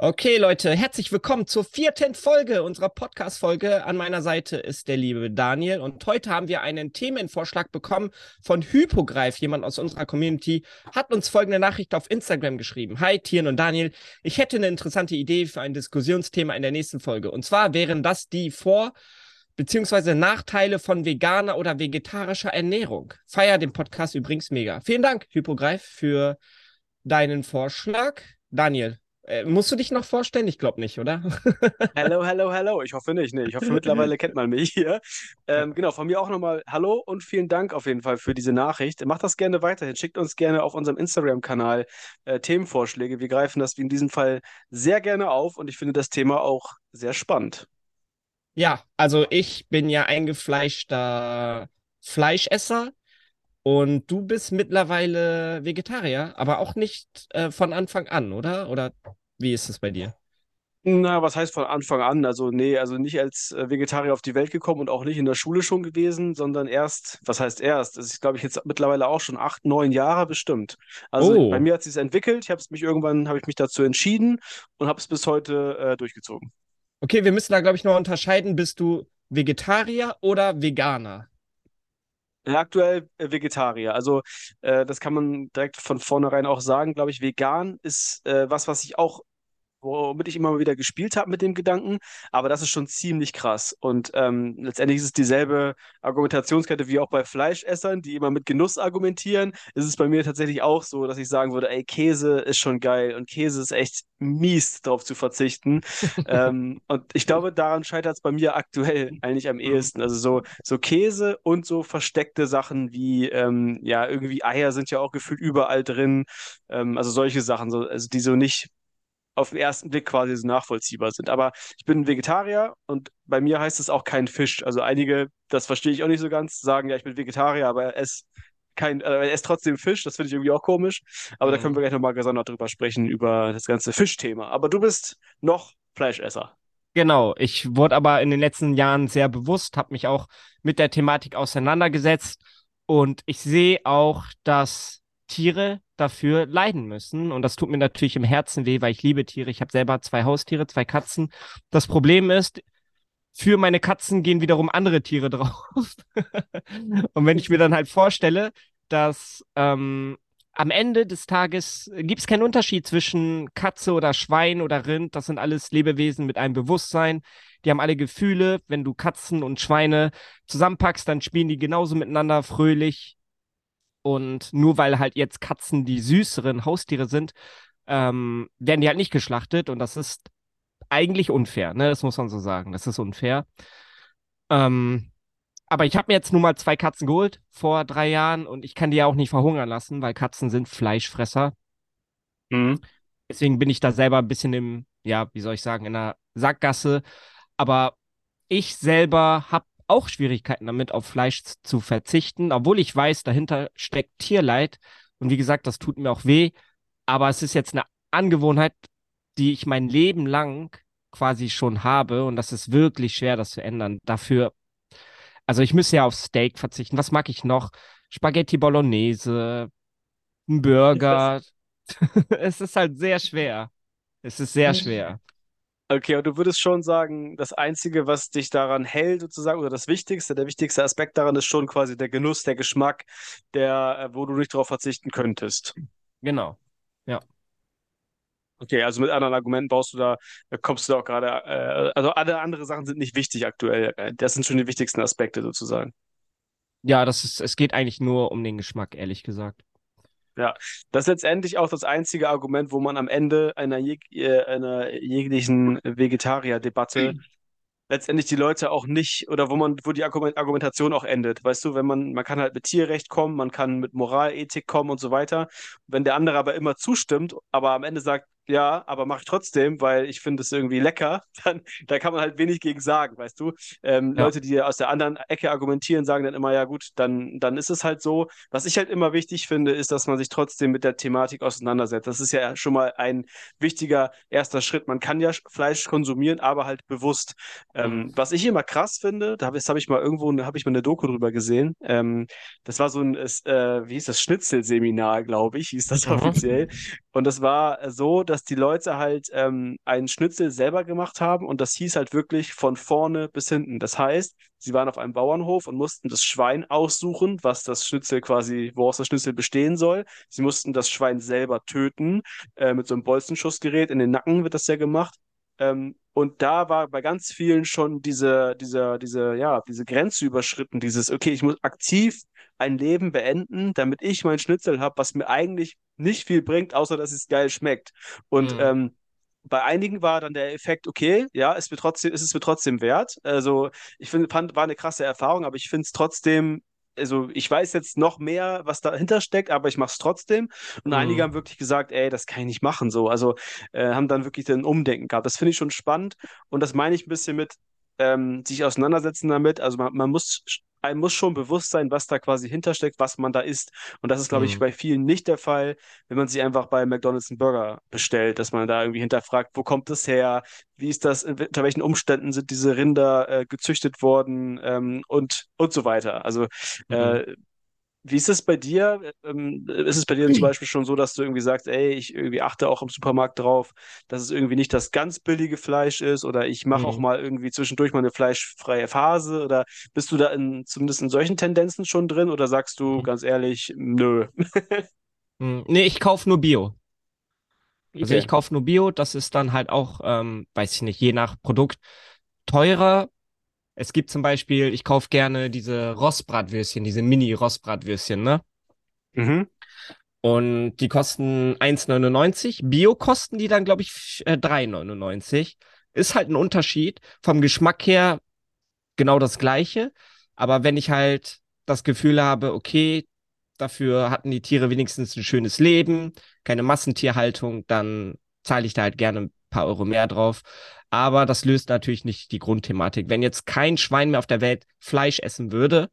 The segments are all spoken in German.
Okay, Leute, herzlich willkommen zur vierten Folge unserer Podcast-Folge. An meiner Seite ist der liebe Daniel und heute haben wir einen Themenvorschlag bekommen von Hypogreif. Jemand aus unserer Community hat uns folgende Nachricht auf Instagram geschrieben. Hi, Tieren und Daniel. Ich hätte eine interessante Idee für ein Diskussionsthema in der nächsten Folge. Und zwar wären das die Vor- bzw. Nachteile von veganer oder vegetarischer Ernährung. Feier den Podcast übrigens mega. Vielen Dank, Hypogreif, für deinen Vorschlag. Daniel, äh, musst du dich noch vorstellen? Ich glaube nicht, oder? Hallo, hallo, hallo. Ich hoffe nicht. Nee, ich hoffe, mittlerweile kennt man mich hier. Ähm, genau, von mir auch nochmal Hallo und vielen Dank auf jeden Fall für diese Nachricht. Macht das gerne weiterhin. Schickt uns gerne auf unserem Instagram-Kanal äh, Themenvorschläge. Wir greifen das wie in diesem Fall sehr gerne auf und ich finde das Thema auch sehr spannend. Ja, also ich bin ja eingefleischter Fleischesser und du bist mittlerweile Vegetarier, aber auch nicht äh, von Anfang an, oder? Oder wie ist es bei dir? Na, was heißt von Anfang an? Also, nee, also nicht als äh, Vegetarier auf die Welt gekommen und auch nicht in der Schule schon gewesen, sondern erst, was heißt erst? Das ist, glaube ich, jetzt mittlerweile auch schon acht, neun Jahre bestimmt. Also Oh, bei mir hat es sich entwickelt. Ich habe es mich irgendwann, habe ich mich dazu entschieden und habe es bis heute äh, durchgezogen. okay, wir müssen da, glaube ich, noch unterscheiden. Bist du Vegetarier oder Veganer? Aktuell äh, Vegetarier. Also äh, das kann man direkt von vornherein auch sagen, glaube ich. Vegan ist äh, was, was ich auch womit ich immer mal wieder gespielt habe mit dem Gedanken, aber das ist schon ziemlich krass. Und ähm, letztendlich ist es dieselbe Argumentationskette wie auch bei Fleischessern, die immer mit Genuss argumentieren. Ist es bei mir tatsächlich auch so, dass ich sagen würde, ey, Käse ist schon geil und Käse ist echt mies, darauf zu verzichten. Ähm, und ich glaube, daran scheitert es bei mir aktuell eigentlich am Mhm. ehesten. Also so, so Käse und so versteckte Sachen wie, ähm, ja, irgendwie Eier sind ja auch gefühlt überall drin. Ähm, also solche Sachen, so, also die so nicht auf den ersten Blick quasi so nachvollziehbar sind. Aber ich bin Vegetarier und bei mir heißt es auch kein Fisch. Also einige, das verstehe ich auch nicht so ganz, sagen, ja, ich bin Vegetarier, aber er esse kein, äh, er isst trotzdem Fisch. Das finde ich irgendwie auch komisch. Aber da können Mhm. wir gleich nochmal gesondert drüber sprechen, über das ganze Fischthema. Aber du bist noch Fleischesser. Genau, ich wurde aber in den letzten Jahren sehr bewusst, habe mich auch mit der Thematik auseinandergesetzt und ich sehe auch, dass Tiere dafür leiden müssen und das tut mir natürlich im Herzen weh, weil ich liebe Tiere. Ich habe selber zwei Haustiere, zwei Katzen. Das Problem ist, für meine Katzen gehen wiederum andere Tiere drauf. Und wenn ich mir dann halt vorstelle, dass ähm, am Ende des Tages gibt es keinen Unterschied zwischen Katze oder Schwein oder Rind. Das sind alles Lebewesen mit einem Bewusstsein. Die haben alle Gefühle. Wenn du Katzen und Schweine zusammenpackst, dann spielen die genauso miteinander fröhlich. Und nur weil halt jetzt Katzen die süßeren Haustiere sind, ähm, werden die halt nicht geschlachtet. Und das ist eigentlich unfair, ne? Das muss man so sagen. Das ist unfair. Ähm, aber ich habe mir jetzt nun mal zwei Katzen geholt vor drei Jahren und ich kann die ja auch nicht verhungern lassen, weil Katzen sind Fleischfresser. Mhm. Deswegen bin ich da selber ein bisschen im, ja, wie soll ich sagen, in der Sackgasse. Aber ich selber habe auch Schwierigkeiten damit, auf Fleisch zu verzichten, obwohl ich weiß, dahinter steckt Tierleid. Und wie gesagt, das tut mir auch weh. Aber es ist jetzt eine Angewohnheit, die ich mein Leben lang quasi schon habe. Und das ist wirklich schwer, das zu ändern. Dafür also ich müsste ja auf Steak verzichten. Was mag ich noch? Spaghetti Bolognese, ein Burger. Es ist halt sehr schwer. Es ist sehr schwer. Okay, und du würdest schon sagen, das Einzige, was dich daran hält, sozusagen, oder das Wichtigste, der wichtigste Aspekt daran ist schon quasi der Genuss, der Geschmack, der, äh, wo du nicht darauf verzichten könntest. Genau. Ja. Okay, also mit anderen Argumenten baust du da, äh, kommst du da auch gerade, äh, also alle andere Sachen sind nicht wichtig aktuell. Äh, Das sind schon die wichtigsten Aspekte sozusagen. Ja, das ist, es geht eigentlich nur um den Geschmack, ehrlich gesagt. Ja, das ist letztendlich auch das einzige Argument, wo man am Ende einer, jeg äh, einer jeglichen Vegetarier-Debatte letztendlich die Leute auch nicht, oder wo man, wo die Argument Argumentation auch endet. Weißt du, wenn man, man kann halt mit Tierrecht kommen, man kann mit Moralethik kommen und so weiter. Wenn der andere aber immer zustimmt, aber am Ende sagt, ja, aber mach ich trotzdem, weil ich finde es irgendwie lecker, dann da kann man halt wenig gegen sagen, weißt du. Ähm, Ja. Leute, die aus der anderen Ecke argumentieren, sagen dann immer, ja gut, dann, dann ist es halt so. Was ich halt immer wichtig finde, ist, dass man sich trotzdem mit der Thematik auseinandersetzt. Das ist ja schon mal ein wichtiger erster Schritt. Man kann ja Fleisch konsumieren, aber halt bewusst. Mhm. Ähm, was ich immer krass finde, da habe hab ich mal irgendwo, habe ich mal eine Doku drüber gesehen. Ähm, das war so ein, äh, wie hieß das, Schnitzelseminar, glaube ich, hieß das Mhm. offiziell. Und das war so, dass dass die Leute halt ähm, einen Schnitzel selber gemacht haben und das hieß halt wirklich von vorne bis hinten. Das heißt, sie waren auf einem Bauernhof und mussten das Schwein aussuchen, was das Schnitzel quasi, woraus das Schnitzel bestehen soll. Sie mussten das Schwein selber töten, äh, mit so einem Bolzenschussgerät. In den Nacken wird das ja gemacht. Ähm, und da war bei ganz vielen schon diese, diese, diese, ja, diese Grenze überschritten, dieses, okay, ich muss aktiv ein Leben beenden, damit ich mein Schnitzel habe, was mir eigentlich nicht viel bringt, außer dass es geil schmeckt. Und mhm. ähm, bei einigen war dann der Effekt, okay, ja, ist, mir trotzdem, ist es mir trotzdem wert. Also ich finde, war eine krasse Erfahrung, aber ich finde es trotzdem also ich weiß jetzt noch mehr, was dahinter steckt, aber ich mache es trotzdem. Und mhm. einige haben wirklich gesagt, ey, das kann ich nicht machen. So, also äh, haben dann wirklich den Umdenken gehabt. Das finde ich schon spannend und das meine ich ein bisschen mit ähm, sich auseinandersetzen damit. Also man, man muss einem muss schon bewusst sein, was da quasi hintersteckt, was man da isst. Und das ist, glaube mhm. ich, bei vielen nicht der Fall, wenn man sich einfach bei McDonald's einen Burger bestellt, dass man da irgendwie hinterfragt, wo kommt das her, wie ist das, unter welchen Umständen sind diese Rinder äh, gezüchtet worden ähm, und, und so weiter. Also mhm. äh, wie ist es bei dir? Ähm, ist es bei dir zum Beispiel schon so, dass du irgendwie sagst, ey, ich irgendwie achte auch im Supermarkt drauf, dass es irgendwie nicht das ganz billige Fleisch ist oder ich mache mhm. auch mal irgendwie zwischendurch mal eine fleischfreie Phase oder bist du da in, zumindest in solchen Tendenzen schon drin oder sagst du mhm. ganz ehrlich, nö? Mhm. nee, ich kaufe nur Bio. Also okay. ich kaufe nur Bio, das ist dann halt auch, ähm, weiß ich nicht, je nach Produkt teurer, es gibt zum Beispiel, ich kaufe gerne diese Rostbratwürstchen, diese Mini-Rostbratwürstchen, ne? Mhm. Und die kosten 1,99. Bio kosten die dann, glaube ich, 3,99. Äh, Ist halt ein Unterschied. Vom Geschmack her genau das gleiche. Aber wenn ich halt das Gefühl habe, okay, dafür hatten die Tiere wenigstens ein schönes Leben, keine Massentierhaltung, dann zahle ich da halt gerne ein paar Euro mehr drauf. Aber das löst natürlich nicht die Grundthematik. Wenn jetzt kein Schwein mehr auf der Welt Fleisch essen würde,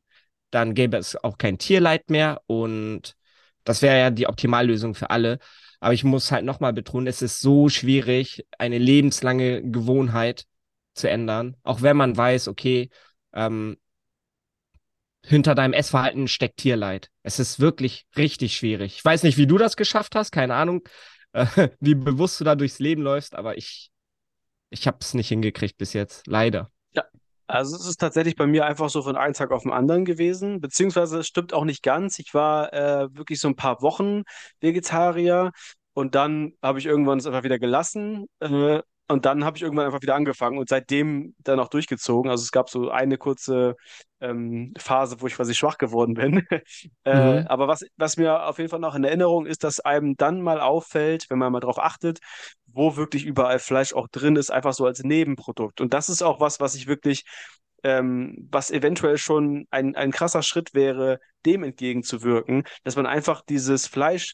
dann gäbe es auch kein Tierleid mehr und das wäre ja die Optimallösung für alle. Aber ich muss halt nochmal betonen, es ist so schwierig, eine lebenslange Gewohnheit zu ändern. Auch wenn man weiß, okay, ähm, hinter deinem Essverhalten steckt Tierleid. Es ist wirklich richtig schwierig. Ich weiß nicht, wie du das geschafft hast, keine Ahnung, äh, wie bewusst du da durchs Leben läufst, aber ich ich habe es nicht hingekriegt bis jetzt, leider. Ja, also es ist tatsächlich bei mir einfach so von einem Tag auf den anderen gewesen, beziehungsweise es stimmt auch nicht ganz. Ich war äh, wirklich so ein paar Wochen Vegetarier und dann habe ich irgendwann es einfach wieder gelassen. Äh, und dann habe ich irgendwann einfach wieder angefangen und seitdem dann auch durchgezogen. Also es gab so eine kurze ähm, Phase, wo ich quasi schwach geworden bin. äh, mhm. Aber was, was mir auf jeden Fall noch in Erinnerung ist, dass einem dann mal auffällt, wenn man mal drauf achtet, wo wirklich überall Fleisch auch drin ist, einfach so als Nebenprodukt. Und das ist auch was, was ich wirklich ähm, was eventuell schon ein, ein krasser Schritt wäre, dem entgegenzuwirken, dass man einfach dieses Fleisch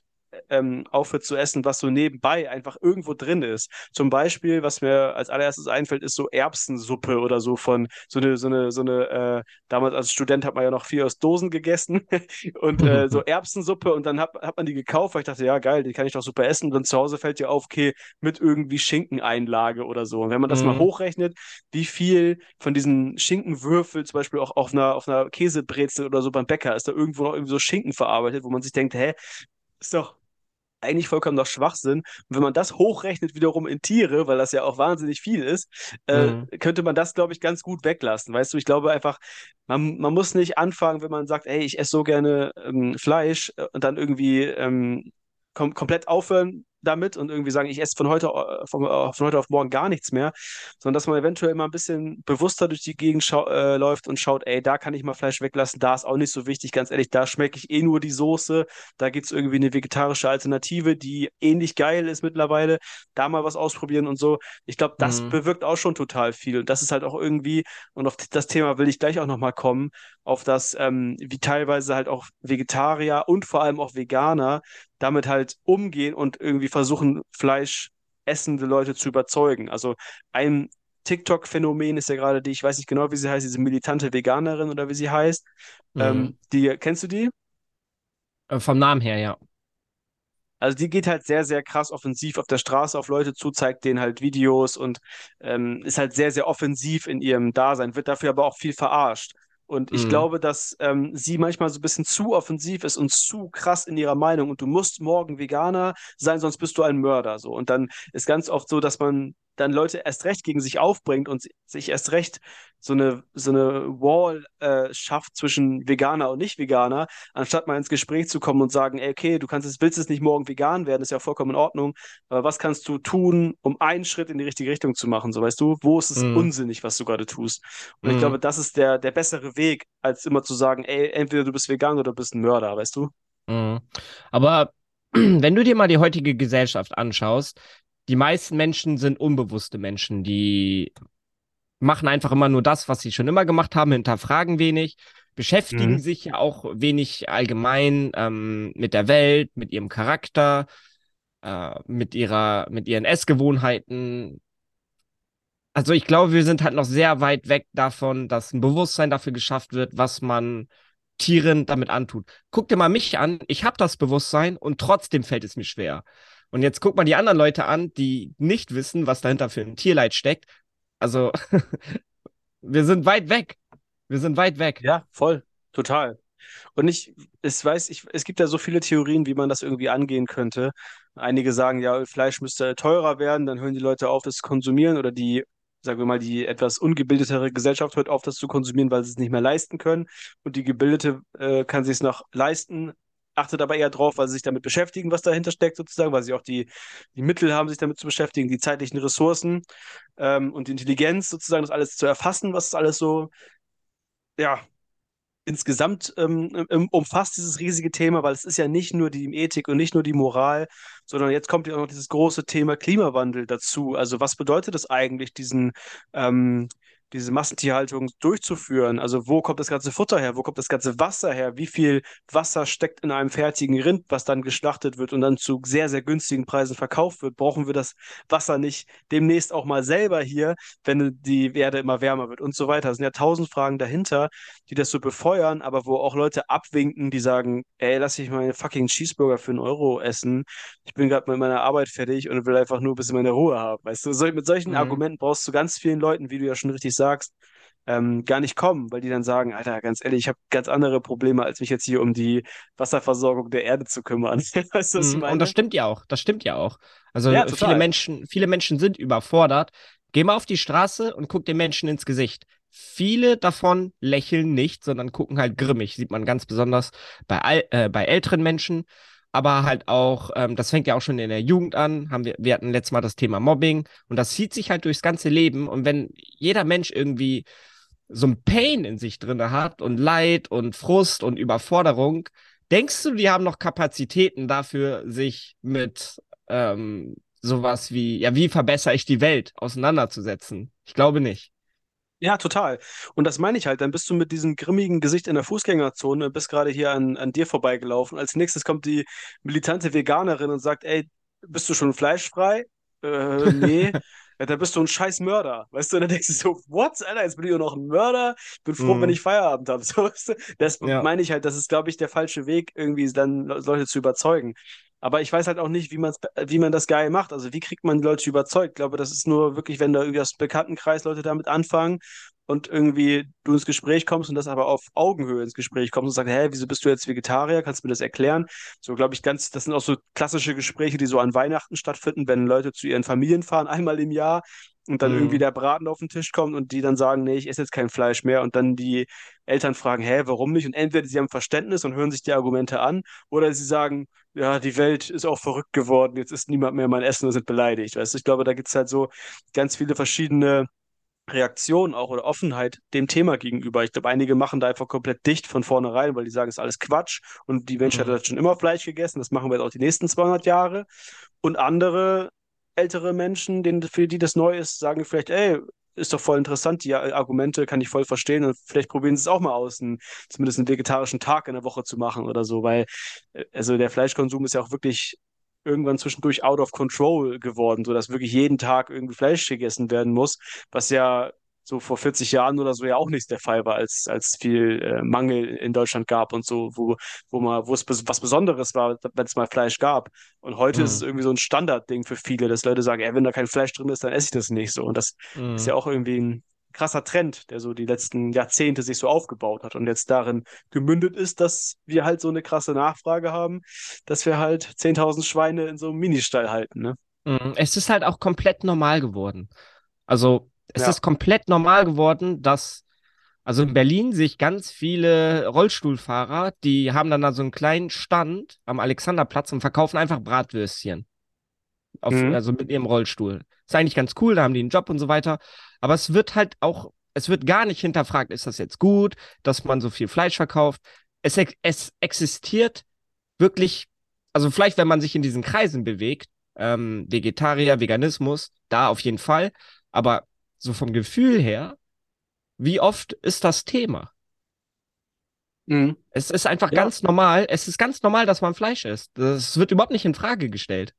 ähm, aufhört zu essen, was so nebenbei einfach irgendwo drin ist. Zum Beispiel, was mir als allererstes einfällt, ist so Erbsensuppe oder so von so eine, so eine, so eine, äh, damals als Student hat man ja noch viel aus Dosen gegessen und äh, so Erbsensuppe und dann hat, hat man die gekauft, weil ich dachte, ja geil, die kann ich doch super essen. Und dann zu Hause fällt dir auf, okay, mit irgendwie Schinkeneinlage oder so. Und wenn man das mhm. mal hochrechnet, wie viel von diesen Schinkenwürfel, zum Beispiel auch auf einer, auf einer Käsebrezel oder so beim Bäcker, ist da irgendwo noch irgendwie so Schinken verarbeitet, wo man sich denkt, hä, ist doch eigentlich vollkommen noch Schwachsinn. Und wenn man das hochrechnet wiederum in Tiere, weil das ja auch wahnsinnig viel ist, äh, mhm. könnte man das, glaube ich, ganz gut weglassen. Weißt du, ich glaube einfach, man, man muss nicht anfangen, wenn man sagt, ey, ich esse so gerne ähm, Fleisch äh, und dann irgendwie ähm, kom komplett aufhören, damit und irgendwie sagen, ich esse von heute, äh, von, äh, von heute auf morgen gar nichts mehr, sondern dass man eventuell mal ein bisschen bewusster durch die Gegend äh, läuft und schaut, ey, da kann ich mal Fleisch weglassen, da ist auch nicht so wichtig, ganz ehrlich, da schmecke ich eh nur die Soße, da gibt es irgendwie eine vegetarische Alternative, die ähnlich geil ist mittlerweile, da mal was ausprobieren und so. Ich glaube, das mhm. bewirkt auch schon total viel und das ist halt auch irgendwie, und auf das Thema will ich gleich auch nochmal kommen, auf das, ähm, wie teilweise halt auch Vegetarier und vor allem auch Veganer damit halt umgehen und irgendwie versuchen, Fleisch essende Leute zu überzeugen. Also ein TikTok-Phänomen ist ja gerade die, ich weiß nicht genau, wie sie heißt, diese militante Veganerin oder wie sie heißt. Mhm. Ähm, die, kennst du die? Äh, vom Namen her, ja. Also die geht halt sehr, sehr krass offensiv auf der Straße auf Leute zu, zeigt denen halt Videos und ähm, ist halt sehr, sehr offensiv in ihrem Dasein, wird dafür aber auch viel verarscht. Und ich Mhm. glaube, dass ähm, sie manchmal so ein bisschen zu offensiv ist und zu krass in ihrer Meinung. Und du musst morgen Veganer sein, sonst bist du ein Mörder. So. Und dann ist ganz oft so, dass man dann Leute erst recht gegen sich aufbringt und sich erst recht so eine, so eine Wall äh, schafft zwischen Veganer und Nicht-Veganer, anstatt mal ins Gespräch zu kommen und sagen, ey, okay, du kannst es, willst es nicht morgen vegan werden, ist ja vollkommen in Ordnung, aber was kannst du tun, um einen Schritt in die richtige Richtung zu machen? So weißt du, wo ist es Mhm. unsinnig, was du gerade tust? Und ich Mhm. glaube, das ist der, der bessere Weg, als immer zu sagen, ey, entweder du bist vegan oder du bist ein Mörder, weißt du? Mhm. Aber wenn du dir mal die heutige Gesellschaft anschaust, die meisten Menschen sind unbewusste Menschen, die machen einfach immer nur das, was sie schon immer gemacht haben, hinterfragen wenig, beschäftigen Mhm. sich ja auch wenig allgemein ähm, mit der Welt, mit ihrem Charakter, äh, mit ihrer, mit ihren Essgewohnheiten. Also ich glaube, wir sind halt noch sehr weit weg davon, dass ein Bewusstsein dafür geschafft wird, was man Tieren damit antut. Guck dir mal mich an, ich habe das Bewusstsein und trotzdem fällt es mir schwer. Und jetzt guck mal die anderen Leute an, die nicht wissen, was dahinter für ein Tierleid steckt. Also wir sind weit weg. Wir sind weit weg. Ja, voll, total. Und ich, ich weiß, ich, es gibt ja so viele Theorien, wie man das irgendwie angehen könnte. Einige sagen, ja, Fleisch müsste teurer werden, dann hören die Leute auf, das zu konsumieren oder die, sagen wir mal, die etwas ungebildetere Gesellschaft hört auf, das zu konsumieren, weil sie es nicht mehr leisten können. Und die gebildete äh, kann sich es noch leisten, achtet aber eher drauf, weil sie sich damit beschäftigen, was dahinter steckt sozusagen, weil sie auch die, die Mittel haben, sich damit zu beschäftigen, die zeitlichen Ressourcen ähm, und die Intelligenz sozusagen, das alles zu erfassen, was alles so, ja, insgesamt ähm, umfasst dieses riesige Thema, weil es ist ja nicht nur die Ethik und nicht nur die Moral, sondern jetzt kommt ja auch noch dieses große Thema Klimawandel dazu. Also was bedeutet es eigentlich, diesen, ähm, diese Massentierhaltung durchzuführen? Also wo kommt das ganze Futter her? Wo kommt das ganze Wasser her? Wie viel Wasser steckt in einem fertigen Rind, was dann geschlachtet wird und dann zu sehr, sehr günstigen Preisen verkauft wird? Brauchen wir das Wasser nicht demnächst auch mal selber hier, wenn die Erde immer wärmer wird und so weiter? Es sind ja tausend Fragen dahinter die das so befeuern, aber wo auch Leute abwinken, die sagen, ey, lass ich meinen fucking Cheeseburger für einen Euro essen. Ich bin gerade mit meiner Arbeit fertig und will einfach nur ein bisschen meine Ruhe haben. Weißt du, mit solchen Mhm. Argumenten brauchst du ganz vielen Leuten, wie du ja schon richtig sagst, ähm, gar nicht kommen, weil die dann sagen, Alter, ganz ehrlich, ich habe ganz andere Probleme, als mich jetzt hier um die Wasserversorgung der Erde zu kümmern. Weißt du, was ich Mhm, meine? Und das stimmt ja auch. Das stimmt ja auch. Also Ja, viele total. Menschen, viele Menschen sind überfordert. Geh mal auf die Straße und guck den Menschen ins Gesicht. Viele davon lächeln nicht, sondern gucken halt grimmig. Sieht man ganz besonders bei, äh, bei älteren Menschen, aber halt auch, ähm, das fängt ja auch schon in der Jugend an. Haben wir, wir hatten letztes Mal das Thema Mobbing und das zieht sich halt durchs ganze Leben. Und wenn jeder Mensch irgendwie so ein Pain in sich drin hat und Leid und Frust und Überforderung, denkst du, die haben noch Kapazitäten dafür, sich mit ähm, sowas wie, ja, wie verbessere ich die Welt auseinanderzusetzen? Ich glaube nicht. Ja, total. Und das meine ich halt. Dann bist du mit diesem grimmigen Gesicht in der Fußgängerzone, bist gerade hier an, an dir vorbeigelaufen. Als nächstes kommt die militante Veganerin und sagt, ey, bist du schon fleischfrei? Äh, nee. Ja, dann bist du ein scheiß Mörder. Weißt du, und dann denkst du so, what, Alter, jetzt bin ich auch noch ein Mörder. Bin froh, wenn Mhm. ich Feierabend habe. So, weißt du? Das Ja. meine ich halt, das ist, glaube ich, der falsche Weg, irgendwie dann Leute zu überzeugen. Aber ich weiß halt auch nicht, wie man's, wie man das geil macht. Also wie kriegt man Leute überzeugt? Ich glaube, das ist nur wirklich, wenn da irgendwie aus dem Bekanntenkreis Leute damit anfangen und irgendwie du ins Gespräch kommst und das aber auf Augenhöhe ins Gespräch kommst und sagst, hä, wieso bist du jetzt Vegetarier? Kannst du mir das erklären? So, glaube ich, ganz, das sind auch so klassische Gespräche, die so an Weihnachten stattfinden, wenn Leute zu ihren Familien fahren, einmal im Jahr und dann Mhm. irgendwie der Braten auf den Tisch kommt und die dann sagen, nee, ich esse jetzt kein Fleisch mehr und dann die Eltern fragen, hä, warum nicht? Und entweder sie haben Verständnis und hören sich die Argumente an oder sie sagen, ja, die Welt ist auch verrückt geworden, jetzt isst niemand mehr mein Essen und sind beleidigt. Weißt du, ich glaube, da gibt es halt so ganz viele verschiedene Reaktion auch oder Offenheit dem Thema gegenüber. Ich glaube, einige machen da einfach komplett dicht von vornherein, weil die sagen, es ist alles Quatsch und die Menschheit Mhm. hat schon immer Fleisch gegessen, das machen wir jetzt auch die nächsten 200 Jahre. Und andere ältere Menschen, denen, für die das neu ist, sagen vielleicht, ey, ist doch voll interessant, die Argumente kann ich voll verstehen und vielleicht probieren sie es auch mal aus, einen, zumindest einen vegetarischen Tag in der Woche zu machen oder so, weil äh, also der Fleischkonsum ist ja auch wirklich irgendwann zwischendurch out of control geworden, sodass wirklich jeden Tag irgendwie Fleisch gegessen werden muss, was ja so vor 40 Jahren oder so ja auch nicht der Fall war, als, als viel äh, Mangel in Deutschland gab und so, wo, wo mal, wo es was Besonderes war, wenn es mal Fleisch gab. Und heute ist es Mhm. irgendwie so ein Standardding für viele, dass Leute sagen, ey, wenn da kein Fleisch drin ist, dann esse ich das nicht so. Und das ist Mhm. ja auch irgendwie ein krasser Trend, der so die letzten Jahrzehnte sich so aufgebaut hat und jetzt darin gemündet ist, dass wir halt so eine krasse Nachfrage haben, dass wir halt 10.000 Schweine in so einem Ministall halten. Ne? Mhm. Es ist halt auch komplett normal geworden. Also es Ja. ist komplett normal geworden, dass, also in Berlin sehe ich ganz viele Rollstuhlfahrer, die haben dann da so einen kleinen Stand am Alexanderplatz und verkaufen einfach Bratwürstchen. Auf, Mhm. Also mit ihrem Rollstuhl. Ist eigentlich ganz cool, da haben die einen Job und so weiter. Aber es wird halt auch, es wird gar nicht hinterfragt, ist das jetzt gut, dass man so viel Fleisch verkauft. Es, es existiert wirklich, also vielleicht, wenn man sich in diesen Kreisen bewegt, ähm, Vegetarier, Veganismus, da auf jeden Fall. Aber so vom Gefühl her, wie oft ist das Thema? Mhm. Es ist einfach Ja. ganz normal. Es ist ganz normal, dass man Fleisch isst. Das wird überhaupt nicht in Frage gestellt.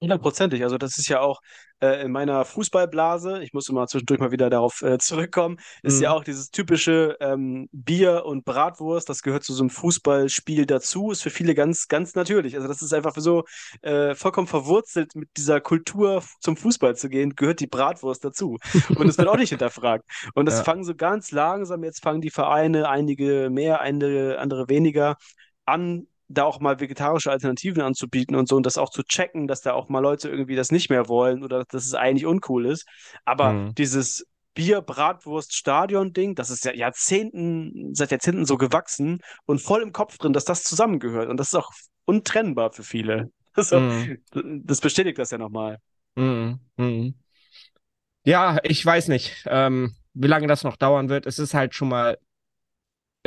Hundertprozentig. Also das ist ja auch äh, in meiner Fußballblase, ich muss immer zwischendurch mal wieder darauf äh, zurückkommen, ist ja Mhm. auch dieses typische ähm, Bier und Bratwurst, das gehört zu so einem Fußballspiel dazu, ist für viele ganz, ganz natürlich. Also das ist einfach so äh, vollkommen verwurzelt mit dieser Kultur zum Fußball zu gehen, gehört die Bratwurst dazu. Und es wird auch nicht hinterfragt. Und das Ja. fangen so ganz langsam, jetzt fangen die Vereine, einige mehr, einige, andere weniger, an, da auch mal vegetarische Alternativen anzubieten und so und das auch zu checken, dass da auch mal Leute irgendwie das nicht mehr wollen oder dass es eigentlich uncool ist. Aber Mhm. dieses Bier, Bratwurst, Stadion-Ding, das ist ja Jahrzehnten, seit Jahrzehnten so gewachsen und voll im Kopf drin, dass das zusammengehört. Und das ist auch untrennbar für viele. Also, Mhm. das bestätigt das ja nochmal. Mhm. Mhm. Ja, ich weiß nicht, ähm, wie lange das noch dauern wird. Es ist halt schon mal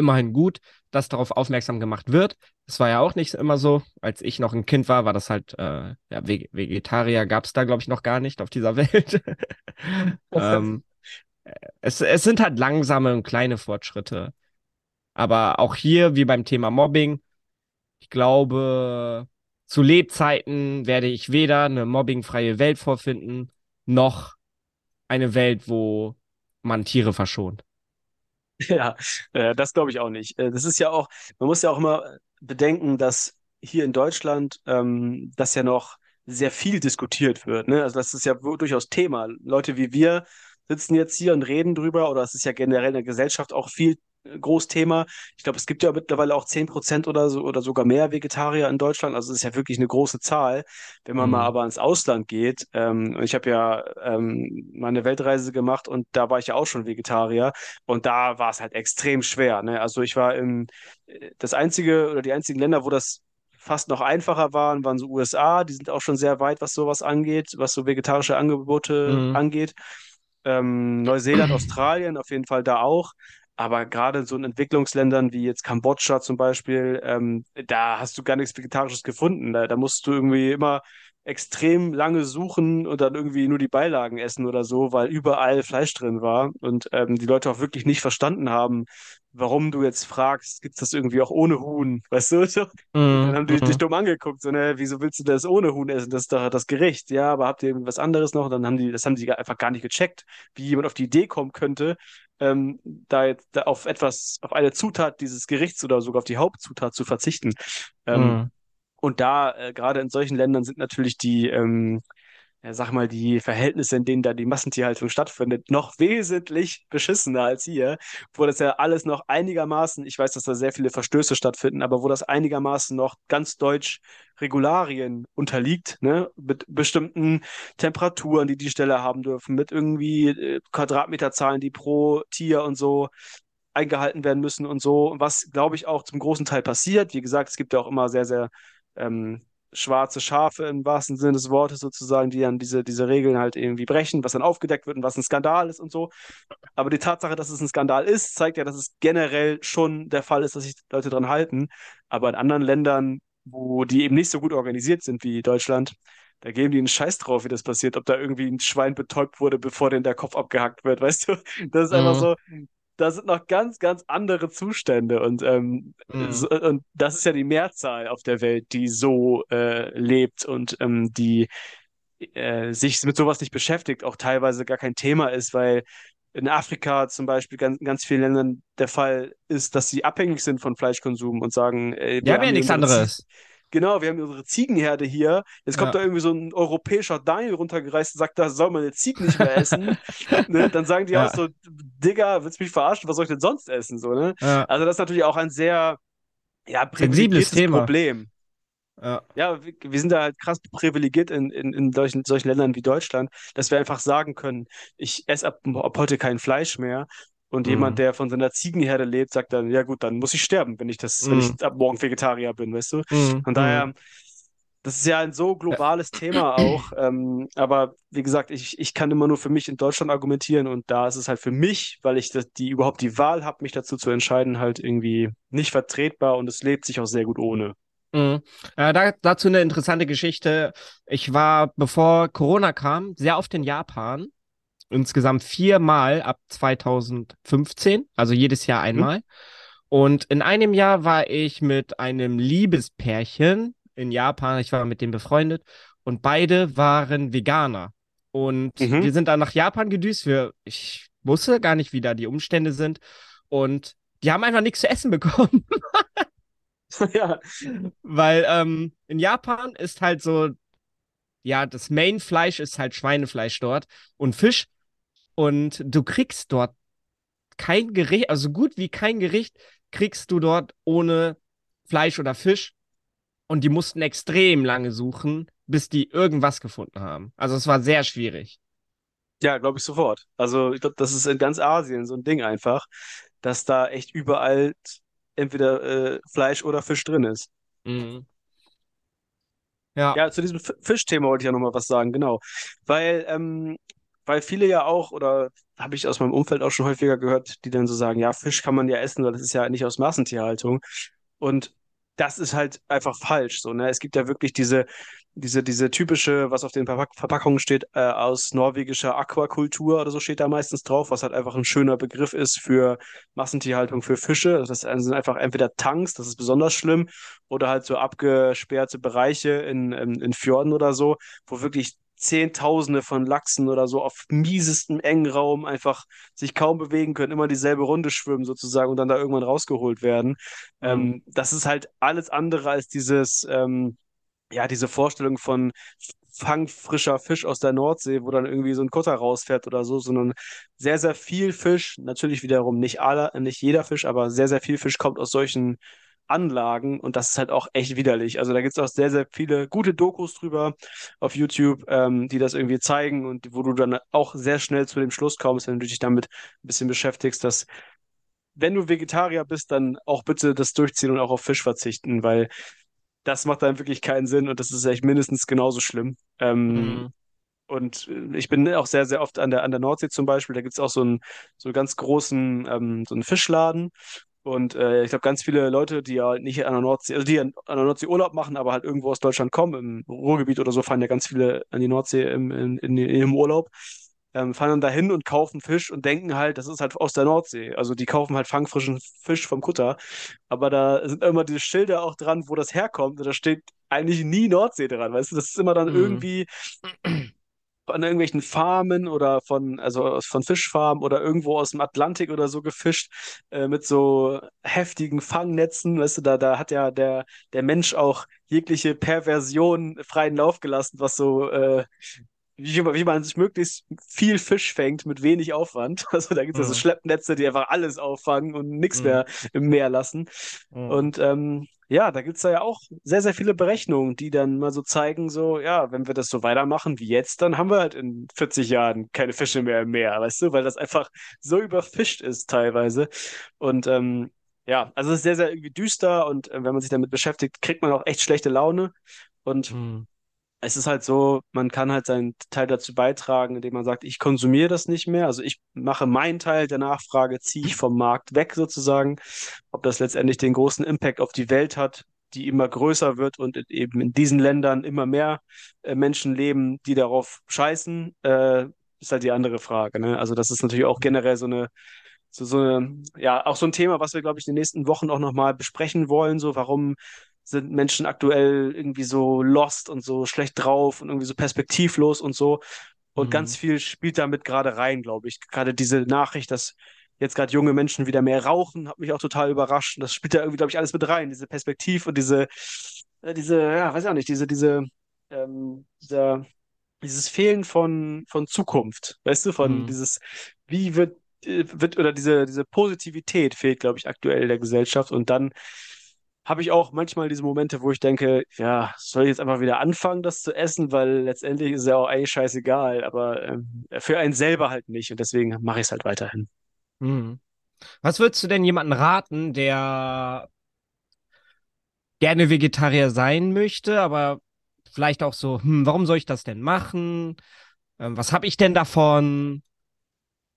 immerhin gut, dass darauf aufmerksam gemacht wird. Es war ja auch nicht immer so. Als ich noch ein Kind war, war das halt, äh, ja, Ve Vegetarier gab es da, glaube ich, noch gar nicht auf dieser Welt. ähm, es, es sind halt langsame und kleine Fortschritte. Aber auch hier, wie beim Thema Mobbing, ich glaube, zu Lebzeiten werde ich weder eine mobbingfreie Welt vorfinden, noch eine Welt, wo man Tiere verschont. Ja, äh, das glaube ich auch nicht. Äh, das ist ja auch, man muss ja auch immer bedenken, dass hier in Deutschland ähm, das ja noch sehr viel diskutiert wird. Ne? Also das ist ja durchaus Thema. Leute wie wir sitzen jetzt hier und reden drüber, oder es ist ja generell in der Gesellschaft auch viel Großthema. Ich glaube, es gibt ja mittlerweile auch 10% oder so oder sogar mehr Vegetarier in Deutschland. Also es ist ja wirklich eine große Zahl. Wenn man mal Mhm. aber ins Ausland geht, ähm, ich habe ja ähm, mal eine Weltreise gemacht und da war ich ja auch schon Vegetarier. Und da war es halt extrem schwer. Ne? Also ich war in äh, das einzige oder die einzigen Länder, wo das fast noch einfacher waren, waren so USA. Die sind auch schon sehr weit, was sowas angeht, was so vegetarische Angebote Mhm. angeht. Ähm, Neuseeland, Australien, auf jeden Fall da auch. Aber gerade in so in Entwicklungsländern wie jetzt Kambodscha zum Beispiel, ähm, da hast du gar nichts Vegetarisches gefunden. Da, da musst du irgendwie immer extrem lange suchen und dann irgendwie nur die Beilagen essen oder so, weil überall Fleisch drin war und ähm, die Leute auch wirklich nicht verstanden haben, warum du jetzt fragst, gibt's das irgendwie auch ohne Huhn, weißt du? So. Und dann haben die dich Mhm. dumm angeguckt, so, ne, wieso willst du das ohne Huhn essen? Das ist doch das Gericht. Ja, aber habt ihr irgendwas anderes noch? Dann haben die, das haben die einfach gar nicht gecheckt, wie jemand auf die Idee kommen könnte, ähm, da jetzt da auf etwas, auf eine Zutat dieses Gerichts oder sogar auf die Hauptzutat zu verzichten. Ähm, Mhm. und da, äh, gerade in solchen Ländern sind natürlich die, ähm, ja, sag mal, die Verhältnisse, in denen da die Massentierhaltung stattfindet, noch wesentlich beschissener als hier, wo das ja alles noch einigermaßen, ich weiß, dass da sehr viele Verstöße stattfinden, aber wo das einigermaßen noch ganz deutsch Regularien unterliegt, ne, mit bestimmten Temperaturen, die die Ställe haben dürfen, mit irgendwie äh, Quadratmeterzahlen, die pro Tier und so eingehalten werden müssen und so, was, glaube ich, auch zum großen Teil passiert. Wie gesagt, es gibt ja auch immer sehr, sehr ähm, schwarze Schafe im wahrsten Sinne des Wortes sozusagen, die dann diese, diese Regeln halt irgendwie brechen, was dann aufgedeckt wird und was ein Skandal ist und so. Aber die Tatsache, dass es ein Skandal ist, zeigt ja, dass es generell schon der Fall ist, dass sich Leute dran halten. Aber in anderen Ländern, wo die eben nicht so gut organisiert sind wie Deutschland, da geben die einen Scheiß drauf, wie das passiert, ob da irgendwie ein Schwein betäubt wurde, bevor denn der Kopf abgehackt wird, weißt du? Das ist einfach Mhm. so, da sind noch ganz, ganz andere Zustände und, ähm, Mhm. so, und das ist ja die Mehrzahl auf der Welt, die so äh, lebt und ähm, die äh, sich mit sowas nicht beschäftigt, auch teilweise gar kein Thema ist, weil in Afrika zum Beispiel ganz, ganz vielen Ländern der Fall ist, dass sie abhängig sind von Fleischkonsum und sagen, ey, Wir haben ja nichts anderes. genau, wir haben unsere Ziegenherde hier. Jetzt kommt Ja. da irgendwie so ein europäischer Daniel runtergereist und sagt, da soll man jetzt Ziegen nicht mehr essen. ne? Dann sagen die Ja. auch so, Digga, willst du mich verarschen? Was soll ich denn sonst essen? So, ne? Ja. Also das ist natürlich auch ein sehr ja, Sensibles Thema. Problem. Ja. Ja, wir, wir sind da halt krass privilegiert in, in, in solchen, solchen Ländern wie Deutschland, dass wir einfach sagen können, ich esse ab, ab heute kein Fleisch mehr. Und Mhm. jemand, der von seiner Ziegenherde lebt, sagt dann, ja gut, dann muss ich sterben, wenn ich das, wenn Mhm. ich ab morgen Vegetarier bin, weißt du? Mhm. Von daher, das ist ja ein so globales Thema auch. Ähm, aber wie gesagt, ich, ich kann immer nur für mich in Deutschland argumentieren und da ist es halt für mich, weil ich das, die überhaupt die Wahl habe, mich dazu zu entscheiden, halt irgendwie nicht vertretbar und es lebt sich auch sehr gut ohne. Mhm. Äh, da, dazu eine interessante Geschichte. Ich war, bevor Corona kam, sehr oft in Japan. Insgesamt viermal ab 2015, also jedes Jahr einmal. Und in einem Jahr war ich mit einem Liebespärchen in Japan. Ich war mit dem befreundet und beide waren Veganer. Und Mhm. wir sind dann nach Japan gedüst. Wir, ich wusste gar nicht, wie da die Umstände sind. Und die haben einfach nichts zu essen bekommen. ja, Weil ähm, in Japan ist halt so, ja, das Main-Fleisch ist halt Schweinefleisch dort und Fisch. Und du kriegst dort kein Gericht, also so gut wie kein Gericht kriegst du dort ohne Fleisch oder Fisch. Und die mussten extrem lange suchen, bis die irgendwas gefunden haben. Also es war sehr schwierig. Ja, glaube ich sofort. Also ich glaube, das ist in ganz Asien so ein Ding einfach, dass da echt überall entweder äh, Fleisch oder Fisch drin ist. Mhm. Ja. Ja, zu diesem F Fischthema wollte ich ja nochmal was sagen, genau. Weil, ähm, weil viele ja auch, oder habe ich aus meinem Umfeld auch schon häufiger gehört, die dann so sagen, ja, Fisch kann man ja essen, weil das ist ja nicht aus Massentierhaltung. Und das ist halt einfach falsch, so, ne? Es gibt ja wirklich diese, diese, diese typische, was auf den Verpack Verpackungen steht, äh, aus norwegischer Aquakultur oder so steht da meistens drauf, was halt einfach ein schöner Begriff ist für Massentierhaltung für Fische. Also Das sind einfach entweder Tanks, das ist besonders schlimm, oder halt so abgesperrte Bereiche in, in, in Fjorden oder so, wo wirklich Zehntausende von Lachsen oder so auf miesestem engen Raum einfach sich kaum bewegen können, immer dieselbe Runde schwimmen sozusagen und dann da irgendwann rausgeholt werden. Ähm, das ist halt alles andere als dieses, ähm, ja, diese Vorstellung von Fang frischer Fisch aus der Nordsee, wo dann irgendwie so ein Kutter rausfährt oder so, sondern sehr, sehr viel Fisch, natürlich wiederum nicht alle, nicht jeder Fisch, aber sehr, sehr viel Fisch kommt aus solchen Anlagen und das ist halt auch echt widerlich. Also da gibt es auch sehr, sehr viele gute Dokus drüber auf YouTube, ähm, die das irgendwie zeigen und wo du dann auch sehr schnell zu dem Schluss kommst, wenn du dich damit ein bisschen beschäftigst, dass wenn du Vegetarier bist, dann auch bitte das durchziehen und auch auf Fisch verzichten, weil das macht dann wirklich keinen Sinn und das ist echt mindestens genauso schlimm. Ähm, Mhm. und äh, ich bin auch sehr, sehr oft an der, an der Nordsee zum Beispiel. Da gibt es auch so einen, so einen ganz großen ähm, so einen Fischladen. Und äh, ich glaube, ganz viele Leute, die ja nicht an der Nordsee, also die an, der Nordsee Urlaub machen, aber halt irgendwo aus Deutschland kommen, im Ruhrgebiet oder so, fahren ja ganz viele an die Nordsee im, in, in, ihrem Urlaub, ähm, fahren dann dahin und kaufen Fisch und denken halt, das ist halt aus der Nordsee. Also die kaufen halt fangfrischen Fisch vom Kutter. Aber da sind immer diese Schilder auch dran, wo das herkommt. Und da steht eigentlich nie Nordsee dran, weißt du? Das ist immer dann Mhm. irgendwie an irgendwelchen Farmen oder von, also von Fischfarmen oder irgendwo aus dem Atlantik oder so gefischt, äh, mit so heftigen Fangnetzen. Weißt du, da, da hat ja der, der Mensch auch jegliche Perversion freien Lauf gelassen, was so, äh, wie, wie man sich möglichst viel Fisch fängt mit wenig Aufwand. Also da gibt es Mhm. Schleppnetze, die einfach alles auffangen und nichts Mhm. mehr im Meer lassen. Mhm. Und ähm, ja, da gibt es da ja auch sehr, sehr viele Berechnungen, die dann mal so zeigen, so, ja, wenn wir das so weitermachen wie jetzt, dann haben wir halt in 40 Jahren keine Fische mehr im Meer, weißt du, weil das einfach so überfischt ist teilweise. Und ähm, ja, also es ist sehr, sehr irgendwie düster und äh, wenn man sich damit beschäftigt, kriegt man auch echt schlechte Laune. Und Mhm. Es ist halt so, man kann halt seinen Teil dazu beitragen, indem man sagt, ich konsumiere das nicht mehr. Also ich mache meinen Teil der Nachfrage, ziehe ich vom Markt weg sozusagen. Ob das letztendlich den großen Impact auf die Welt hat, die immer größer wird und eben in diesen Ländern immer mehr äh, Menschen leben, die darauf scheißen, äh, ist halt die andere Frage. Ne? Also das ist natürlich auch generell so eine so, so eine, ja, auch so ein Thema, was wir, glaube ich, in den nächsten Wochen auch nochmal besprechen wollen. So, warum sind Menschen aktuell irgendwie so lost und so schlecht drauf und irgendwie so perspektivlos und so. Und Mhm. ganz viel spielt damit gerade rein, glaube ich. Gerade diese Nachricht, dass jetzt gerade junge Menschen wieder mehr rauchen, hat mich auch total überrascht. Und das spielt da irgendwie, glaube ich, alles mit rein. Diese Perspektiv und diese, äh, diese, ja, weiß ich auch nicht, diese, diese, ähm, dieser, dieses Fehlen von, von Zukunft, weißt du, von Hm. dieses, wie wird, äh, wird, oder diese, diese Positivität fehlt, glaube ich, aktuell der Gesellschaft. Und dann habe ich auch manchmal diese Momente, wo ich denke, ja, soll ich jetzt einfach wieder anfangen, das zu essen, weil letztendlich ist es ja auch eigentlich scheißegal, aber ähm, für einen selber halt nicht. Und deswegen mache ich es halt weiterhin. Hm. Was würdest du denn jemandem raten, der gerne Vegetarier sein möchte, aber vielleicht auch so, hm, warum soll ich das denn machen? Ähm, was habe ich denn davon?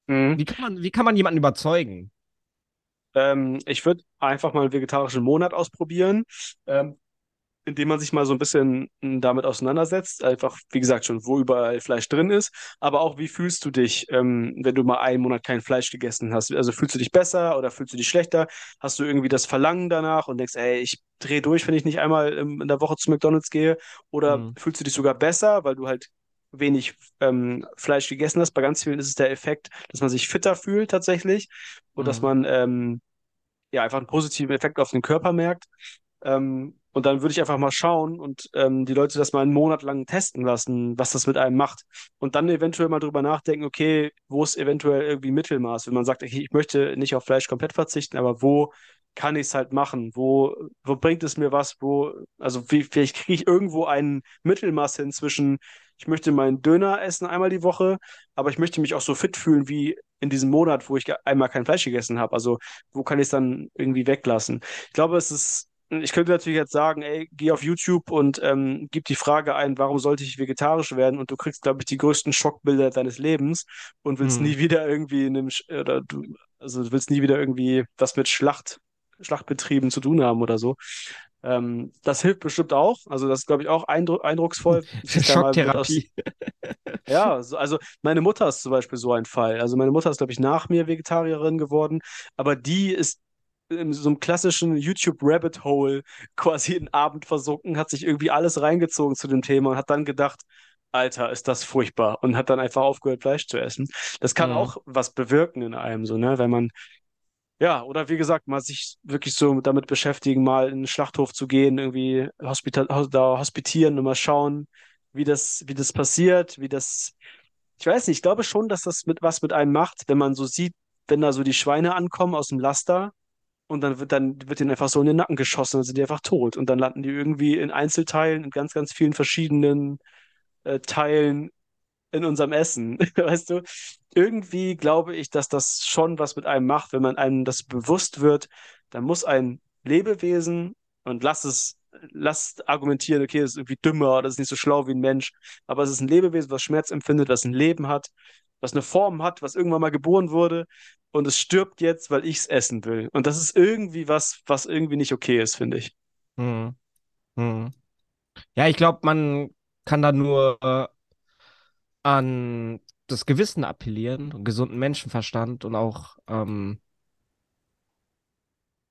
Mhm. Wie kann man, wie kann man jemanden überzeugen? Ähm, ich würde einfach mal einen vegetarischen Monat ausprobieren, ähm, indem man sich mal so ein bisschen m, damit auseinandersetzt. Einfach, wie gesagt, schon, wo überall Fleisch drin ist, aber auch, wie fühlst du dich, ähm, wenn du mal einen Monat kein Fleisch gegessen hast? Also fühlst du dich besser oder fühlst du dich schlechter? Hast du irgendwie das Verlangen danach und denkst, ey, ich drehe durch, wenn ich nicht einmal in der Woche zu McDonald's gehe? Oder Hm. fühlst du dich sogar besser, weil du halt wenig ähm, Fleisch gegessen hast? Bei ganz vielen ist es der Effekt, dass man sich fitter fühlt tatsächlich und dass Hm. man ähm, ja, einfach einen positiven Effekt auf den Körper merkt. Ähm, und dann würde ich einfach mal schauen und ähm, die Leute das mal einen Monat lang testen lassen, was das mit einem macht. Und dann eventuell mal drüber nachdenken, okay, wo ist eventuell irgendwie Mittelmaß? Wenn man sagt, okay, ich möchte nicht auf Fleisch komplett verzichten, aber wo kann ich es halt machen? Wo, wo bringt es mir was? Wo, also wie, vielleicht kriege ich irgendwo ein Mittelmaß hin zwischen, ich möchte meinen Döner essen einmal die Woche, aber ich möchte mich auch so fit fühlen wie in diesem Monat, wo ich einmal kein Fleisch gegessen habe. Also wo kann ich es dann irgendwie weglassen? Ich glaube, es ist, ich könnte natürlich jetzt sagen, ey, geh auf YouTube und ähm, gib die Frage ein, warum sollte ich vegetarisch werden? Und du kriegst, glaube ich, die größten Schockbilder deines Lebens und willst Hm. nie wieder irgendwie in einem, oder du, also du willst nie wieder irgendwie was mit Schlacht, Schlachtbetrieben zu tun haben oder so. Ähm, das hilft bestimmt auch. Also das ist, glaube ich, auch eindru eindrucksvoll, Schocktherapie. ja, so, also meine Mutter ist zum Beispiel so ein Fall. Also meine Mutter ist, glaube ich, nach mir Vegetarierin geworden, aber die ist in so einem klassischen YouTube-Rabbit Hole quasi einen Abend versunken, hat sich irgendwie alles reingezogen zu dem Thema und hat dann gedacht, Alter, ist das furchtbar und hat dann einfach aufgehört, Fleisch zu essen. Das kann Hm. auch was bewirken in einem, so, ne, wenn man, ja, oder wie gesagt, mal sich wirklich so damit beschäftigen, mal in den Schlachthof zu gehen, irgendwie da hospitieren und mal schauen, wie das, wie das passiert, wie das ich weiß nicht, ich glaube schon, dass das mit was mit einem macht, wenn man so sieht, wenn da so die Schweine ankommen aus dem Laster und dann wird dann wird denen einfach so in den Nacken geschossen, dann sind die einfach tot. Und dann landen die irgendwie in Einzelteilen in ganz ganz vielen verschiedenen äh, Teilen in unserem Essen, weißt du? Irgendwie glaube ich, dass das schon was mit einem macht, wenn man einem das bewusst wird, dann muss ein Lebewesen und lass es lass argumentieren, okay, das ist irgendwie dümmer, das ist nicht so schlau wie ein Mensch, aber es ist ein Lebewesen, was Schmerz empfindet, was ein Leben hat, was eine Form hat, was irgendwann mal geboren wurde und es stirbt jetzt, weil ich es essen will. Und das ist irgendwie was, was irgendwie nicht okay ist, finde ich. Hm. Hm. Ja, ich glaube, man kann da nur äh, an das Gewissen appellieren, und gesunden Menschenverstand und auch ähm,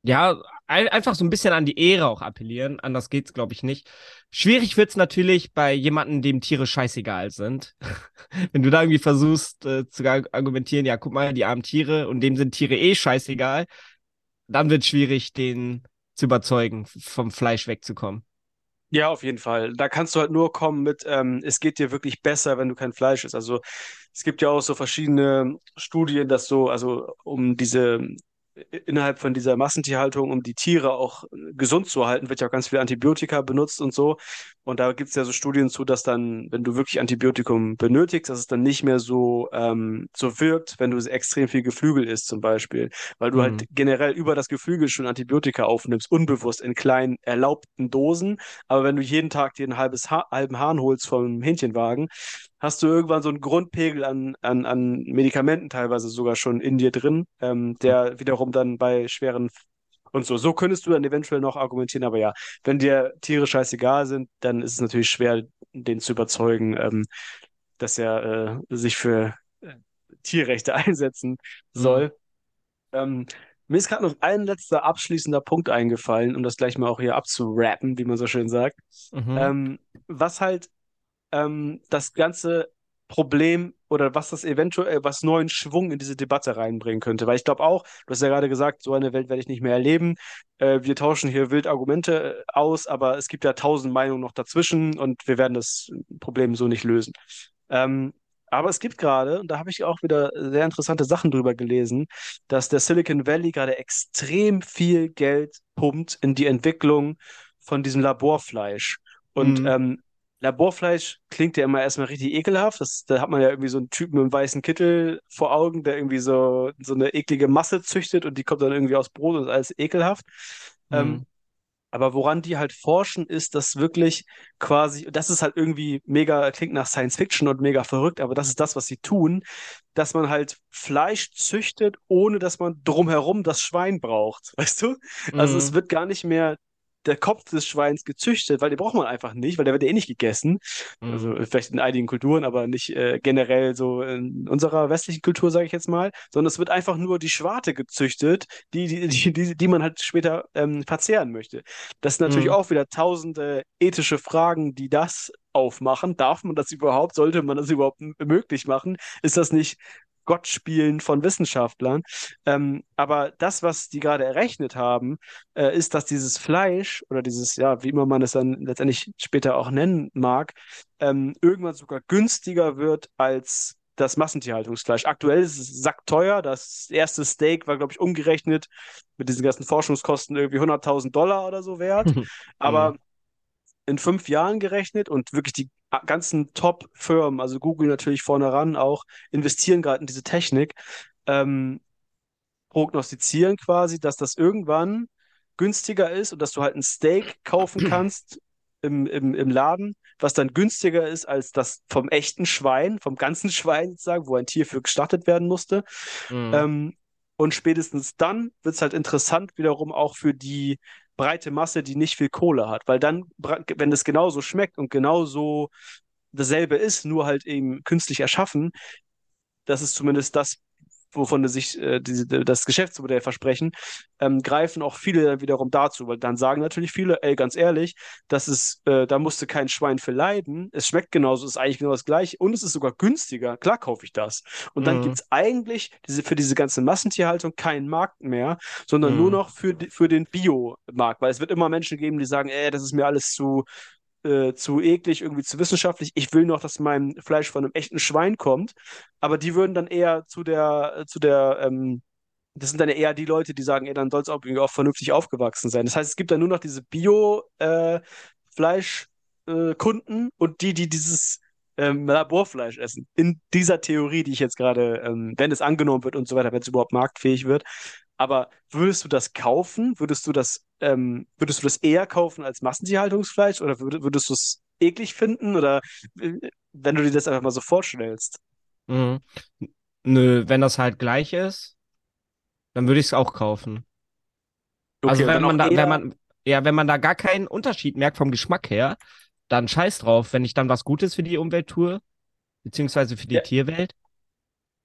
Ja, ein, einfach so ein bisschen an die Ehre auch appellieren. Anders geht's, glaube ich, nicht. Schwierig wird's natürlich bei jemandem, dem Tiere scheißegal sind. Wenn du da irgendwie versuchst äh, zu ar- argumentieren, ja, guck mal, die armen Tiere und dem sind Tiere eh scheißegal, dann wird schwierig, den zu überzeugen, vom Fleisch wegzukommen. Ja, auf jeden Fall. Da kannst du halt nur kommen mit, ähm, es geht dir wirklich besser, wenn du kein Fleisch isst. Also es gibt ja auch so verschiedene Studien, dass so, also um diese, innerhalb von dieser Massentierhaltung, um die Tiere auch gesund zu halten, wird ja auch ganz viel Antibiotika benutzt und so. Und da gibt es ja so Studien zu, dass dann, wenn du wirklich Antibiotikum benötigst, dass es dann nicht mehr so, ähm, so wirkt, wenn du extrem viel Geflügel isst zum Beispiel. Weil du halt Hm. generell über das Geflügel schon Antibiotika aufnimmst, unbewusst in kleinen erlaubten Dosen. Aber wenn du jeden Tag dir ein halbes ha halben Hahn holst vom Hähnchenwagen, hast du irgendwann so einen Grundpegel an, an, an Medikamenten teilweise sogar schon in dir drin, ähm, der wiederum dann bei schweren und so. So könntest du dann eventuell noch argumentieren, aber ja, wenn dir Tiere scheißegal sind, dann ist es natürlich schwer, den zu überzeugen, ähm, dass er äh, sich für äh, Tierrechte einsetzen soll. Ähm, mir ist gerade noch ein letzter abschließender Punkt eingefallen, um das gleich mal auch hier abzurappen, wie man so schön sagt. Mhm. Ähm, was halt ähm, das ganze Problem oder was das eventuell, was neuen Schwung in diese Debatte reinbringen könnte. Weil ich glaube auch, du hast ja gerade gesagt, so eine Welt werde ich nicht mehr erleben. Äh, wir tauschen hier wild Argumente äh, aus, aber es gibt ja tausend Meinungen noch dazwischen und wir werden das Problem so nicht lösen. Ähm, aber es gibt gerade, und da habe ich auch wieder sehr interessante Sachen drüber gelesen, dass der Silicon Valley gerade extrem viel Geld pumpt in die Entwicklung von diesem Laborfleisch. Und Mhm. ähm, Laborfleisch klingt ja immer erstmal richtig ekelhaft. Das, da hat man ja irgendwie so einen Typen mit einem weißen Kittel vor Augen, der irgendwie so, so eine eklige Masse züchtet und die kommt dann irgendwie aus Brot und ist alles ekelhaft. Ähm, Mhm. aber woran die halt forschen, ist, dass wirklich quasi, das ist halt irgendwie mega, klingt nach Science Fiction und mega verrückt, aber das ist das, was sie tun, dass man halt Fleisch züchtet, ohne dass man drumherum das Schwein braucht. Weißt du? Also es Mhm. wird gar nicht mehr der Kopf des Schweins gezüchtet, weil den braucht man einfach nicht, weil der wird ja eh nicht gegessen. Also Mhm. vielleicht in einigen Kulturen, aber nicht äh, generell so in unserer westlichen Kultur, sage ich jetzt mal, sondern es wird einfach nur die Schwarte gezüchtet, die, die, die, die, die man halt später ähm, verzehren möchte. Das sind natürlich Mhm. auch wieder tausende ethische Fragen, die das aufmachen. Darf man das überhaupt? Sollte man das überhaupt möglich machen? Ist das nicht Gott spielen von Wissenschaftlern? Ähm, aber das, was die gerade errechnet haben, äh, ist, dass dieses Fleisch oder dieses, ja, wie immer man es dann letztendlich später auch nennen mag, ähm, irgendwann sogar günstiger wird als das Massentierhaltungsfleisch. Aktuell ist es sackteuer. Das erste Steak war, glaube ich, umgerechnet mit diesen ganzen Forschungskosten irgendwie 100.000 Dollar oder so wert. Mhm. Aber in fünf Jahren gerechnet und wirklich die ganzen Top-Firmen, also Google natürlich vorne ran auch, investieren gerade in diese Technik, ähm, prognostizieren quasi, dass das irgendwann günstiger ist und dass du halt ein Steak kaufen kannst im, im, im Laden, was dann günstiger ist als das vom echten Schwein, vom ganzen Schwein sozusagen, wo ein Tier für geschlachtet werden musste. Mhm. Ähm, und spätestens dann wird es halt interessant wiederum auch für die breite Masse, die nicht viel Kohle hat. Weil dann, wenn es genauso schmeckt und genauso dasselbe ist, nur halt eben künstlich erschaffen, das ist zumindest das, wovon sich äh, diese, das Geschäftsmodell versprechen, ähm, greifen auch viele dann wiederum dazu, weil dann sagen natürlich viele, ey, ganz ehrlich, das ist, äh, da musste kein Schwein für leiden, es schmeckt genauso, ist eigentlich genau das gleiche und es ist sogar günstiger, klar kaufe ich das. Und dann Mhm. gibt es eigentlich diese, für diese ganze Massentierhaltung keinen Markt mehr, sondern nur Mhm. noch für, die- für den Biomarkt, weil es wird immer Menschen geben, die sagen, ey, das ist mir alles zu, äh, zu eklig, irgendwie zu wissenschaftlich. Ich will noch, dass mein Fleisch von einem echten Schwein kommt. Aber die würden dann eher zu der, äh, zu der, ähm, das sind dann eher die Leute, die sagen, ey, dann soll es auch irgendwie auch vernünftig aufgewachsen sein. Das heißt, es gibt dann nur noch diese Bio-Fleisch-Kunden und die, die dieses ähm, Laborfleisch essen. In dieser Theorie, die ich jetzt gerade, ähm, wenn es angenommen wird und so weiter, wenn es überhaupt marktfähig wird. Aber würdest du das kaufen? Würdest du das, ähm, würdest du das eher kaufen als Massentierhaltungsfleisch oder würd, würdest du es eklig finden? Oder äh, wenn du dir das einfach mal so vorstellst? Mhm. Nö, wenn das halt gleich ist, dann würde ich es auch kaufen. Also Okay, und wenn man da, wenn eher, man, ja, wenn man da gar keinen Unterschied merkt vom Geschmack her, dann scheiß drauf, wenn ich dann was Gutes für die Umwelt tue, beziehungsweise für die ja, Tierwelt.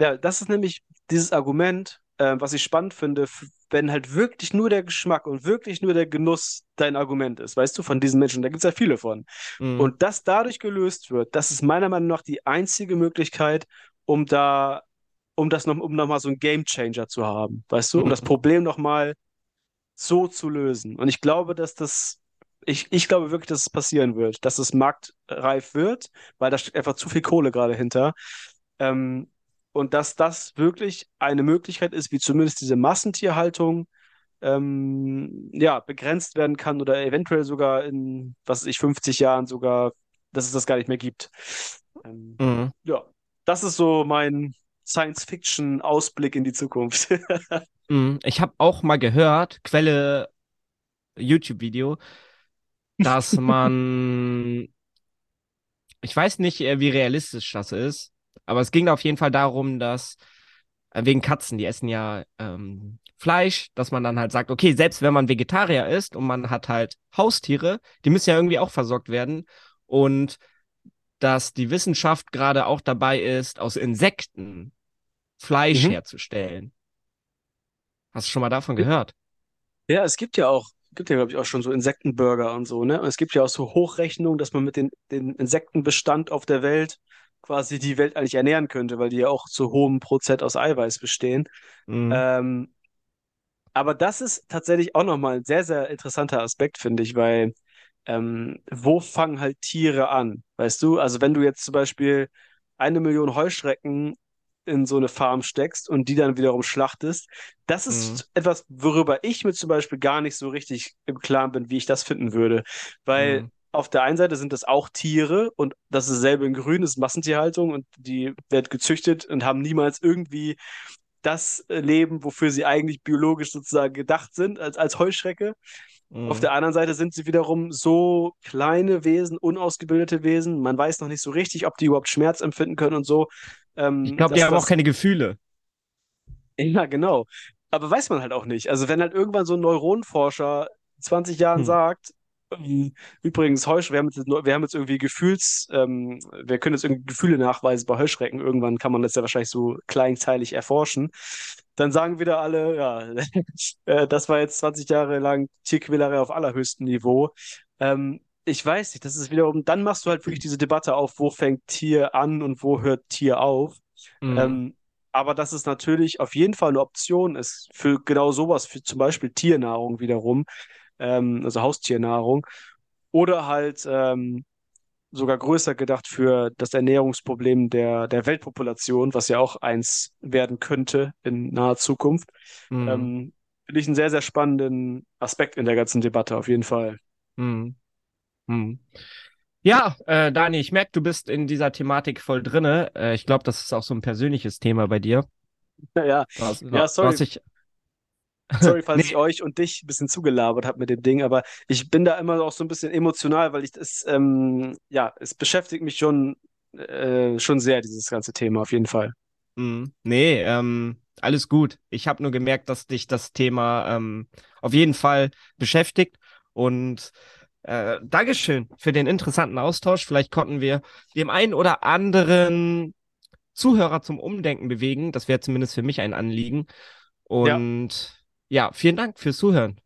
ja, das ist nämlich dieses Argument, äh, was ich spannend finde, wenn halt wirklich nur der Geschmack und wirklich nur der Genuss dein Argument ist, weißt du, von diesen Menschen, da gibt es ja viele von. Mhm. Und das dadurch gelöst wird, das ist meiner Meinung nach die einzige Möglichkeit, um da, um das noch, um nochmal so einen Gamechanger zu haben, weißt du, um das Mhm. Problem nochmal so zu lösen. Und ich glaube, dass das, ich, ich glaube wirklich, dass es passieren wird, dass es marktreif wird, weil da steckt einfach zu viel Kohle gerade hinter. Ähm, und dass das wirklich eine Möglichkeit ist, wie zumindest diese Massentierhaltung ähm, ja, begrenzt werden kann oder eventuell sogar in, was weiß ich, 50 Jahren sogar, dass es das gar nicht mehr gibt. Ähm, Mhm. ja, das ist so mein Science-Fiction-Ausblick in die Zukunft. Mhm. Ich habe auch mal gehört, Quelle YouTube-Video, dass man, ich weiß nicht, äh, wie realistisch das ist, aber es ging auf jeden Fall darum, dass äh, wegen Katzen, die essen ja ähm, Fleisch, dass man dann halt sagt, okay, selbst wenn man Vegetarier ist und man hat halt Haustiere, die müssen ja irgendwie auch versorgt werden und dass die Wissenschaft gerade auch dabei ist, aus Insekten Fleisch Mhm. herzustellen. Hast du schon mal davon gehört? Ja, es gibt ja auch, gibt ja, glaube ich, auch schon so Insektenburger und so, ne? Und es gibt ja auch so Hochrechnungen, dass man mit den, den Insektenbestand auf der Welt quasi die Welt eigentlich ernähren könnte, weil die ja auch zu hohem Prozent aus Eiweiß bestehen. Mhm. Ähm, aber das ist tatsächlich auch nochmal ein sehr, sehr interessanter Aspekt, finde ich, weil ähm, wo fangen halt Tiere an? Weißt du, also wenn du jetzt zum Beispiel eine Million Heuschrecken in so eine Farm steckst und die dann wiederum schlachtest, das ist Mhm. etwas, worüber ich mir zum Beispiel gar nicht so richtig im Klaren bin, wie ich das finden würde. Weil Mhm. Auf der einen Seite sind das auch Tiere und das ist dasselbe in Grün, ist Massentierhaltung und die wird gezüchtet und haben niemals irgendwie das äh, Leben, wofür sie eigentlich biologisch sozusagen gedacht sind, als, als Heuschrecke. Auf Mhm. der anderen Seite sind sie wiederum so kleine Wesen, unausgebildete Wesen. Man weiß noch nicht so richtig, ob die überhaupt Schmerz empfinden können und so. Ähm, Ich glaube, die haben auch keine Gefühle. Ja, genau. Aber weiß man halt auch nicht. Also wenn halt irgendwann so ein Neuronenforscher in 20 Jahren Hm. sagt, übrigens Heuschrecken, wir haben jetzt, wir haben jetzt irgendwie Gefühls, ähm, wir können jetzt irgendwie Gefühle nachweisen bei Heuschrecken. Irgendwann kann man das ja wahrscheinlich so kleinteilig erforschen. Dann sagen wieder alle, ja, äh, das war jetzt 20 Jahre lang Tierquälerei auf allerhöchstem Niveau. Ähm, ich weiß nicht, das ist wiederum, dann machst du halt wirklich diese Debatte auf, wo fängt Tier an und wo hört Tier auf. Mhm. Ähm, aber dass es natürlich auf jeden Fall eine Option ist für genau sowas, für zum Beispiel Tiernahrung wiederum, ähm, also Haustiernahrung, oder halt ähm, sogar größer gedacht für das Ernährungsproblem der, der Weltpopulation, was ja auch eins werden könnte in naher Zukunft. Mhm. Ähm, finde ich einen sehr, sehr spannenden Aspekt in der ganzen Debatte, auf jeden Fall. Mhm. Mhm. Ja, äh, Dani, ich merke, du bist in dieser Thematik voll drinne. Äh, ich glaube, das ist auch so ein persönliches Thema bei dir. Ja, Was, Ja, sorry. Was ich, Sorry, falls Nee. ich euch und dich ein bisschen zugelabert habe mit dem Ding, aber ich bin da immer auch so ein bisschen emotional, weil ich das, ähm, ja, es beschäftigt mich schon, äh, schon sehr, dieses ganze Thema, auf jeden Fall. Mhm. Nee, ähm, alles gut. Ich habe nur gemerkt, dass dich das Thema ähm, auf jeden Fall beschäftigt. Und äh, Dankeschön für den interessanten Austausch. Vielleicht konnten wir dem einen oder anderen Zuhörer zum Umdenken bewegen. Das wäre zumindest für mich ein Anliegen. Und ja, vielen Dank fürs Zuhören.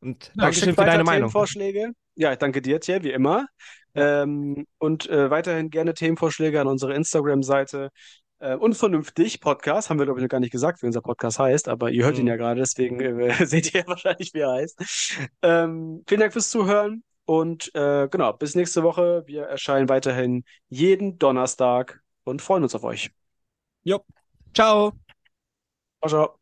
Und Ja, Dankeschön für deine Meinung. Themenvorschläge. Ja, ich danke dir, Tja, wie immer. Ähm, und äh, weiterhin gerne Themenvorschläge an unsere Instagram-Seite. Äh, Unvernünftig Podcast, haben wir, glaube ich, noch gar nicht gesagt, wie unser Podcast heißt, aber ihr hört ihn Mhm. ja gerade, deswegen äh, seht ihr ja wahrscheinlich, wie er heißt. Ähm, vielen Dank fürs Zuhören und äh, genau, bis nächste Woche. Wir erscheinen weiterhin jeden Donnerstag und freuen uns auf euch. Ciao. Ciao, ciao.